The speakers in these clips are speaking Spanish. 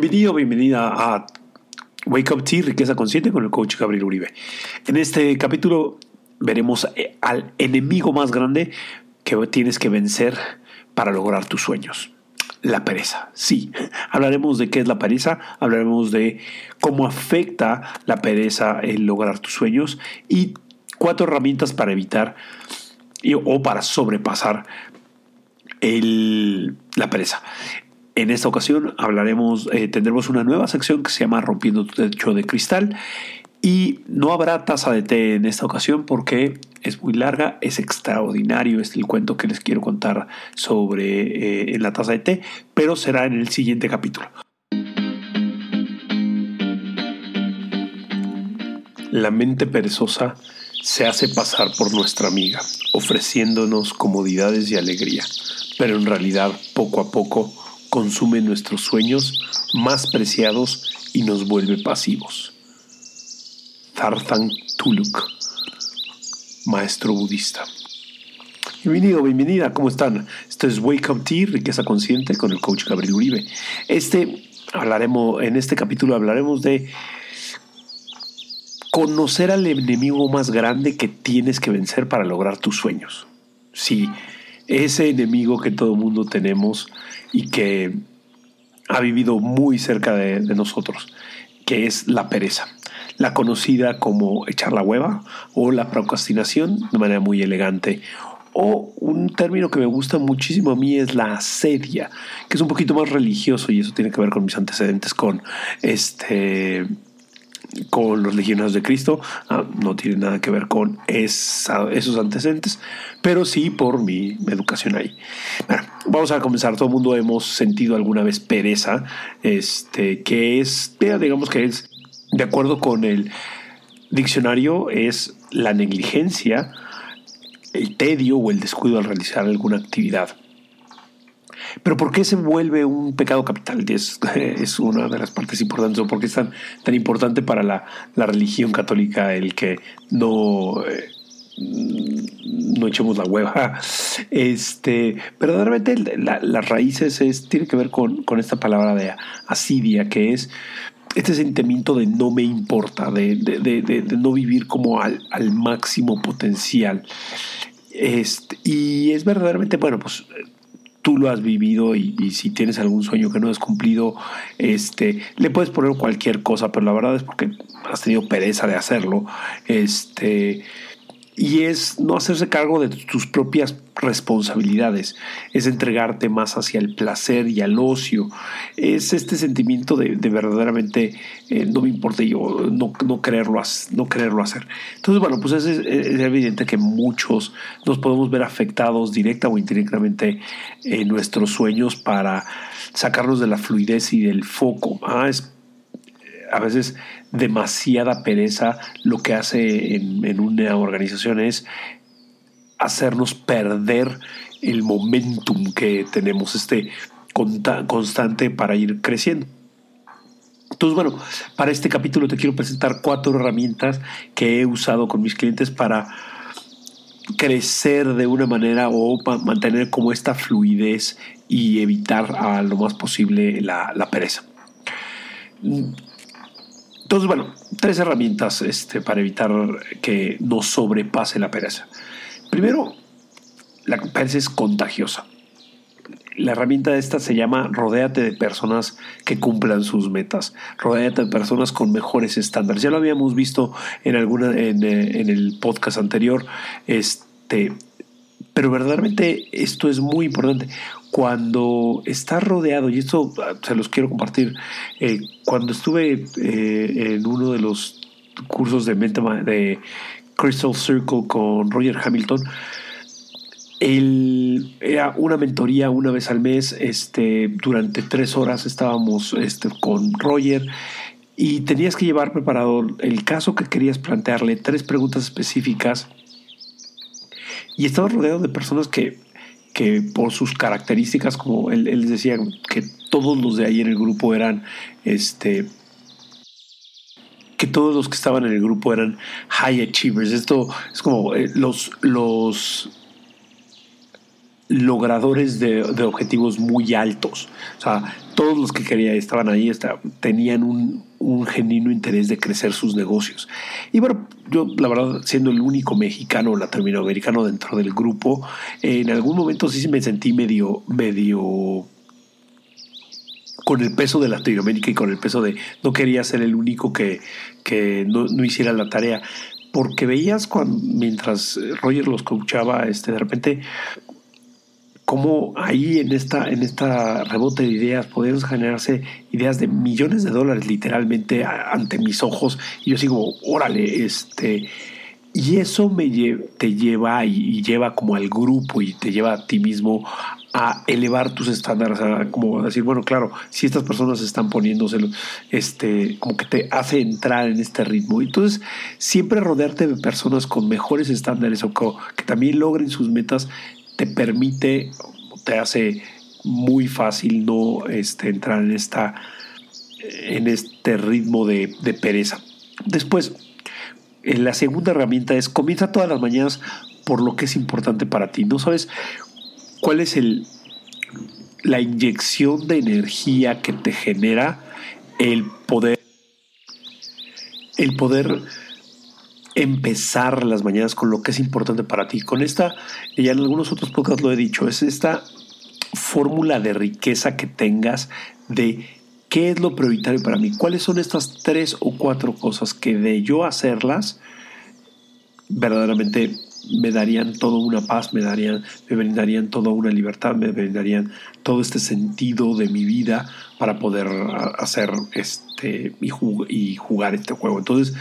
Bienvenido, bienvenida a Wake Up Tea, Riqueza Consciente con el coach Gabriel Uribe. En este capítulo veremos eh, al enemigo más grande que tienes que vencer para lograr tus sueños. La pereza. Sí, hablaremos de qué es la pereza, hablaremos de cómo afecta la pereza en lograr tus sueños y cuatro herramientas para evitar o para sobrepasar la pereza. En esta ocasión hablaremos, eh, tendremos una nueva sección que se llama Rompiendo tu techo de cristal y no habrá taza de té en esta ocasión porque es muy larga, es extraordinario, es el cuento que les quiero contar sobre eh, en la taza de té, pero será en el siguiente capítulo. La mente perezosa se hace pasar por nuestra amiga, ofreciéndonos comodidades y alegría, pero en realidad poco a poco consume nuestros sueños más preciados y nos vuelve pasivos. Tarthan Tuluk, maestro budista. Bienvenido, bienvenida, ¿cómo están? Esto es Wake Up Tea, Riqueza Consciente con el coach Gabriel Uribe. Este hablaremos, en este capítulo hablaremos de conocer al enemigo más grande que tienes que vencer para lograr tus sueños. Sí, ese enemigo que todo mundo tenemos y que ha vivido muy cerca de, nosotros, que es la pereza, la conocida como echar la hueva o la procrastinación de manera muy elegante. O un término que me gusta muchísimo a mí es la asedia, que es un poquito más religioso y eso tiene que ver con mis antecedentes con este con los legionarios de Cristo, ah, no tiene nada que ver con esos antecedentes, pero sí por mi, educación ahí. Bueno, vamos a comenzar. Todo el mundo hemos sentido alguna vez pereza, este, que es, digamos que es, de acuerdo con el diccionario, es la negligencia, el tedio o el descuido al realizar alguna actividad. Pero ¿por qué se vuelve un pecado capital? Es, es una de las partes importantes, o por qué es tan, tan importante para la, la, religión católica el que no... Eh, no echemos la hueva. Este, verdaderamente las raíces es, tiene que ver con, con, esta palabra de asidia, que es este sentimiento de no me importa, de, de, de, de no vivir como al, al máximo potencial. Este, y es verdaderamente, bueno, pues tú lo has vivido y, si tienes algún sueño que no has cumplido, este, le puedes poner cualquier cosa, pero la verdad es porque has tenido pereza de hacerlo. Este, y es no hacerse cargo de tus propias responsabilidades, es entregarte más hacia el placer y al ocio, es este sentimiento de, verdaderamente eh, no me importa yo no, no, quererlo, no hacer. Entonces, bueno, pues es, evidente que muchos nos podemos ver afectados directa o indirectamente en nuestros sueños para sacarnos de la fluidez y del foco. Ah, es a veces demasiada pereza lo que hace en, una organización es hacernos perder el momentum que tenemos, este constante para ir creciendo. Entonces, bueno, para este capítulo te quiero presentar cuatro herramientas que he usado con mis clientes para crecer de una manera o mantener como esta fluidez y evitar a lo más posible la, pereza. Entonces, bueno, tres herramientas este, para evitar que nos sobrepase la pereza. Primero, la pereza es contagiosa. La herramienta de esta se llama rodéate de personas que cumplan sus metas. Rodéate de personas con mejores estándares. Ya lo habíamos visto en alguna en, eh, el podcast anterior. Este, pero verdaderamente esto es muy importante cuando estás rodeado, y esto ah, se los quiero compartir, eh, cuando estuve eh, en uno de los cursos de, de Crystal Circle con Roger Hamilton, era una mentoría una vez al mes, este, durante tres horas estábamos este, con Roger y tenías que llevar preparado el caso que querías plantearle, tres preguntas específicas y estabas rodeado de personas que, que por sus características, como él, él decía, que todos los de ahí en el grupo eran este, que todos los que estaban en el grupo eran high achievers. Esto es como eh, los, los logradores de, objetivos muy altos. O sea, todos los que quería estaban ahí, tenían un, un, genuino interés de crecer sus negocios. Y bueno, yo la verdad, siendo el único mexicano latinoamericano dentro del grupo, en algún momento sí me sentí medio, medio con el peso de Latinoamérica y con el peso de no quería ser el único que, que no, hiciera la tarea. Porque veías cuando, mientras Roger los coachaba, este, de repente, cómo ahí en esta, en esta rebote de ideas podían generarse ideas de millones de dólares literalmente ante mis ojos. Y yo sigo, órale, este. Y eso me te lleva y, lleva como al grupo y te lleva a ti mismo a elevar tus estándares, a como decir, bueno, claro, si estas personas están poniéndose, este, como que te hace entrar en este ritmo. Entonces, siempre rodearte de personas con mejores estándares o que, también logren sus metas, te permite, te hace muy fácil no este, entrar en, esta, en este ritmo de, de pereza. Después, la segunda herramienta es comienza todas las mañanas por lo que es importante para ti. No sabes cuál es el, la inyección de energía que te genera el poder, el poder empezar las mañanas con lo que es importante para ti. Con esta, ya en algunos otros podcasts lo he dicho, es esta fórmula de riqueza que tengas de qué es lo prioritario para mí, cuáles son estas tres o cuatro cosas que de yo hacerlas, verdaderamente me darían toda una paz, me darían, me brindarían toda una libertad, me brindarían todo este sentido de mi vida para poder hacer este y, y jugar este juego. Entonces,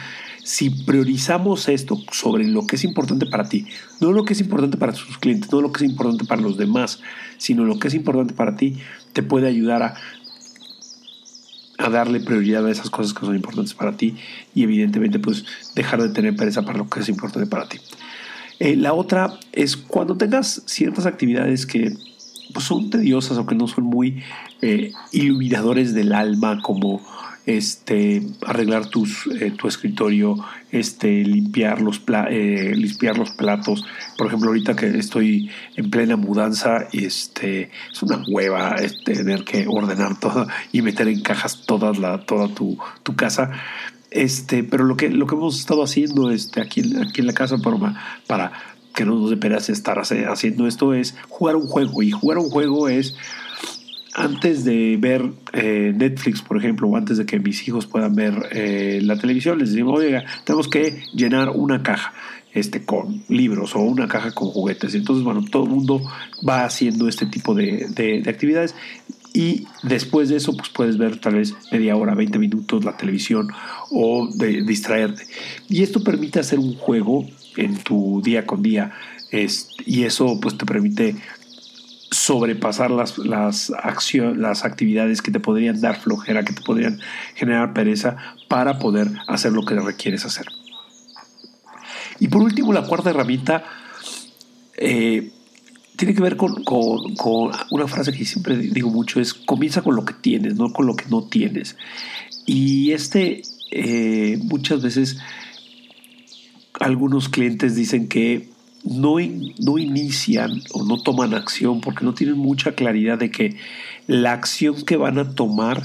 si priorizamos esto sobre lo que es importante para ti, no lo que es importante para tus clientes, no lo que es importante para los demás, sino lo que es importante para ti, te puede ayudar a a darle prioridad a esas cosas que son importantes para ti y evidentemente pues dejar de tener pereza para lo que es importante para ti. Eh, la otra es cuando tengas ciertas actividades que pues, son tediosas o que no son muy eh, iluminadores del alma como este, arreglar tus, eh, tu escritorio, este, limpiar, los eh, limpiar los platos. Por ejemplo, ahorita que estoy en plena mudanza, este, es una hueva tener que ordenar todo y meter en cajas toda, la, toda tu, tu casa. Este, pero lo que, lo que hemos estado haciendo este, aquí, aquí en la casa para, para que no nos dé estar haciendo esto es jugar un juego. Y jugar un juego es antes de ver eh, Netflix, por ejemplo, o antes de que mis hijos puedan ver eh, la televisión, les digo, oiga, tenemos que llenar una caja este, con libros o una caja con juguetes. Entonces, bueno, todo el mundo va haciendo este tipo de, actividades y después de eso, pues puedes ver tal vez media hora, 20 minutos la televisión o distraerte. Y esto permite hacer un juego en tu día con día y eso pues te permite sobrepasar las, las, las actividades que te podrían dar flojera, que te podrían generar pereza para poder hacer lo que requieres hacer. Y por último, la cuarta herramienta eh, tiene que ver con, una frase que siempre digo mucho, es comienza con lo que tienes, no con lo que no tienes. Y este eh, muchas veces algunos clientes dicen que no, no inician o no toman acción porque no tienen mucha claridad de que la acción que van a tomar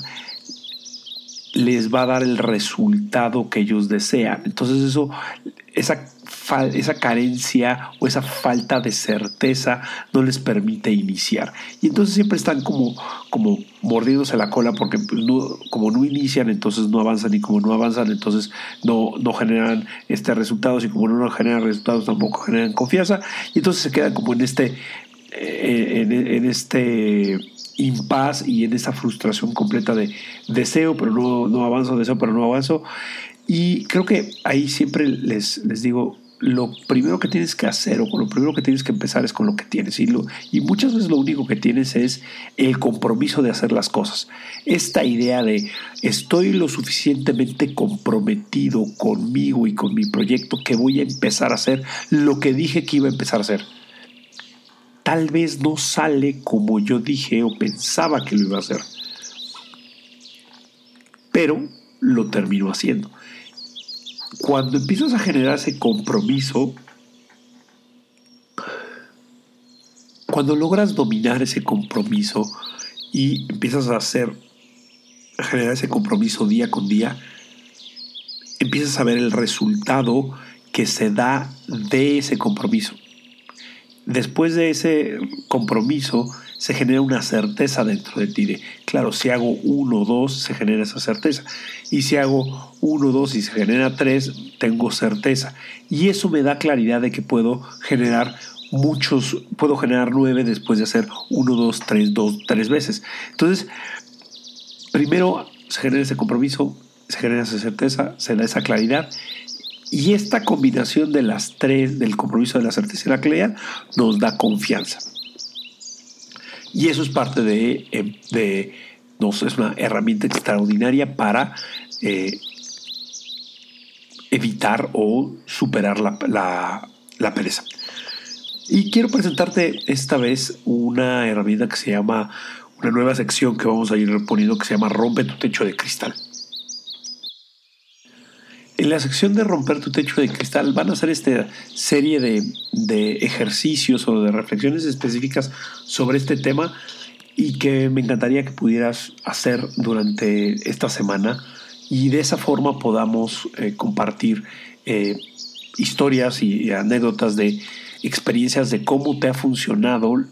les va a dar el resultado que ellos desean. Entonces eso, esa, esa carencia o esa falta de certeza no les permite iniciar. Y entonces siempre están como, como mordiéndose la cola porque pues, como no inician, entonces no avanzan y como no avanzan, entonces no, no generan este resultados y como no generan resultados tampoco generan confianza y entonces se quedan como en este, eh, en este impas y en esa frustración completa de deseo, pero no, no avanzo, deseo, pero no avanzo. Y creo que ahí siempre les, les digo, lo primero que tienes que hacer o con lo primero que tienes que empezar es con lo que tienes. Y, lo, y muchas veces lo único que tienes es el compromiso de hacer las cosas. Esta idea de estoy lo suficientemente comprometido conmigo y con mi proyecto que voy a empezar a hacer lo que dije que iba a empezar a hacer. Tal vez no sale como yo dije o pensaba que lo iba a hacer. Pero lo termino haciendo cuando empiezas a generar ese compromiso, cuando logras dominar ese compromiso y empiezas a hacer, generar ese compromiso día con día, empiezas a ver el resultado que se da de ese compromiso. Después de ese compromiso, se genera una certeza dentro de ti claro, si hago uno o dos, se genera esa certeza. Y si hago uno o dos y se genera tres, tengo certeza. Y eso me da claridad de que puedo generar muchos, puedo generar nueve después de hacer uno, dos, tres, dos, tres veces. Entonces, primero se genera ese compromiso, se genera esa certeza, se da esa claridad. Y esta combinación de las tres, del compromiso de la certeza y la claridad, nos da confianza. Y eso es parte de, eh, de no es una herramienta extraordinaria para eh, evitar o superar la, la, pereza. Y quiero presentarte esta vez una herramienta que se llama, una nueva sección que vamos a ir poniendo que se llama Rompe tu techo de cristal. En la sección de romper tu techo de cristal van a hacer esta serie de, ejercicios o de reflexiones específicas sobre este tema y que me encantaría que pudieras hacer durante esta semana y de esa forma podamos eh, compartir eh, historias y anécdotas de experiencias de cómo te ha funcionado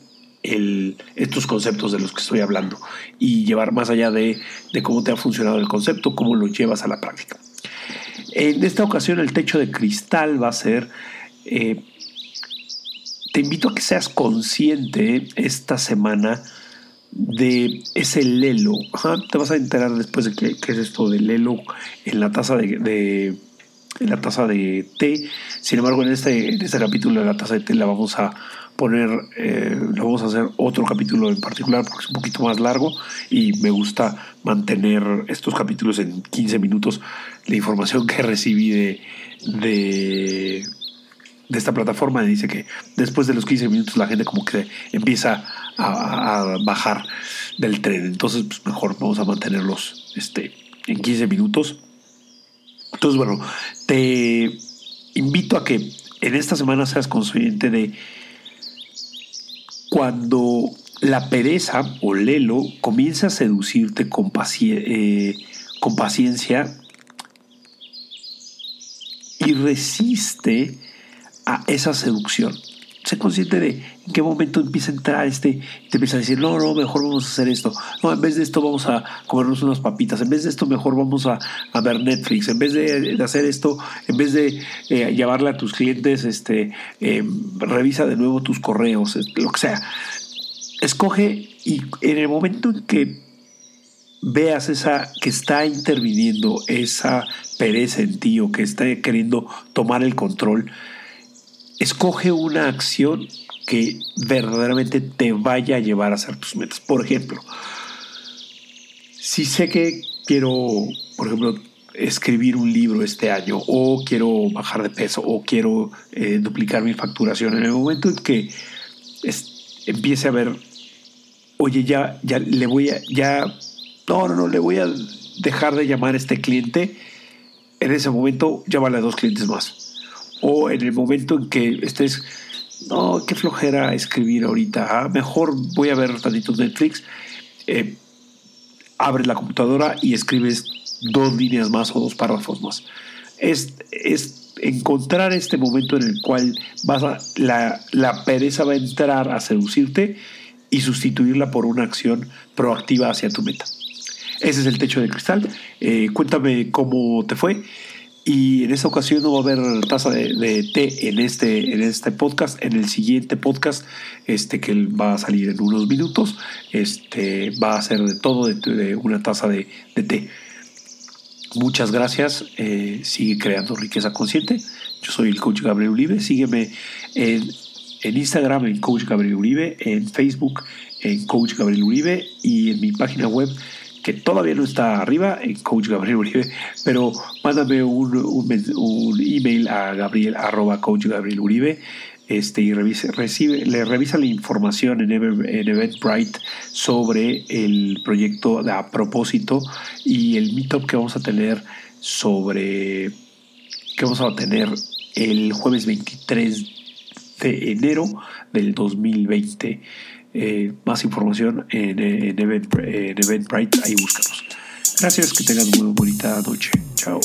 estos conceptos de los que estoy hablando y llevar más allá de, de cómo te ha funcionado el concepto, cómo lo llevas a la práctica. En esta ocasión el techo de cristal va a ser... Eh, te invito a que seas consciente esta semana de ese lelo. te vas a enterar después de qué, es esto del lelo en la taza de, en la taza de té. Sin embargo, en este, en este capítulo de la taza de té la vamos a poner, eh, vamos a hacer otro capítulo en particular porque es un poquito más largo y me gusta mantener estos capítulos en 15 minutos. La información que recibí de, de, esta plataforma dice que después de los 15 minutos la gente como que empieza a, bajar del tren. Entonces, pues mejor vamos a mantenerlos este, en 15 minutos. Entonces, bueno, te invito a que en esta semana seas consciente de cuando la pereza o lelo comienza a seducirte con, eh, con paciencia y resiste a esa seducción. Sé consciente de en qué momento empieza a entrar este, te empieza a decir, no, no, mejor vamos a hacer esto. No, en vez de esto vamos a comernos unas papitas. En vez de esto, mejor vamos a, ver Netflix. En vez de, hacer esto, en vez de eh, llevarle a tus clientes, este, em, revisa de nuevo tus correos, lo que sea. Escoge y en el momento en que veas esa que está interviniendo esa pereza en ti o que está queriendo tomar el control, escoge una acción que verdaderamente te vaya a llevar a hacer tus metas. Por ejemplo, si sé que quiero, por ejemplo, escribir un libro este año o quiero bajar de peso o quiero eh, duplicar mi facturación, en el momento en que empiece a ver, oye, ya, ya le voy a, ya, no, no, no, le voy a dejar de llamar a este cliente, en ese momento llámale a dos clientes más o en el momento en que estés, no, qué flojera escribir ahorita, ah, mejor voy a ver tantito Netflix, eh, abres la computadora y escribes dos líneas más o dos párrafos más. Es, es encontrar este momento en el cual vas a, la, la pereza va a entrar a seducirte y sustituirla por una acción proactiva hacia tu meta. Ese es el techo de cristal. Eh, cuéntame cómo te fue. Y en esta ocasión no va a haber taza de, té en este, en este podcast. En el siguiente podcast, este que va a salir en unos minutos, este va a ser de todo de, una taza de, té. Muchas gracias. Eh, sigue creando riqueza consciente. Yo soy el coach Gabriel Uribe. Sígueme en, en Instagram en coach Gabriel Uribe, en Facebook en coach Gabriel Uribe y en mi página web que todavía no está arriba en Coach Gabriel Uribe, pero mándame un, un, email a gabriel coach Gabriel Uribe este, y recibe, le revisa la información en, en Eventbrite sobre el proyecto de, a propósito y el meetup que vamos a tener sobre que vamos a tener el jueves 23 de enero del 2020. Eh, más información en, en, Event, en Eventbrite, ahí búscanos. Gracias, que tengan muy bonita noche. Chao.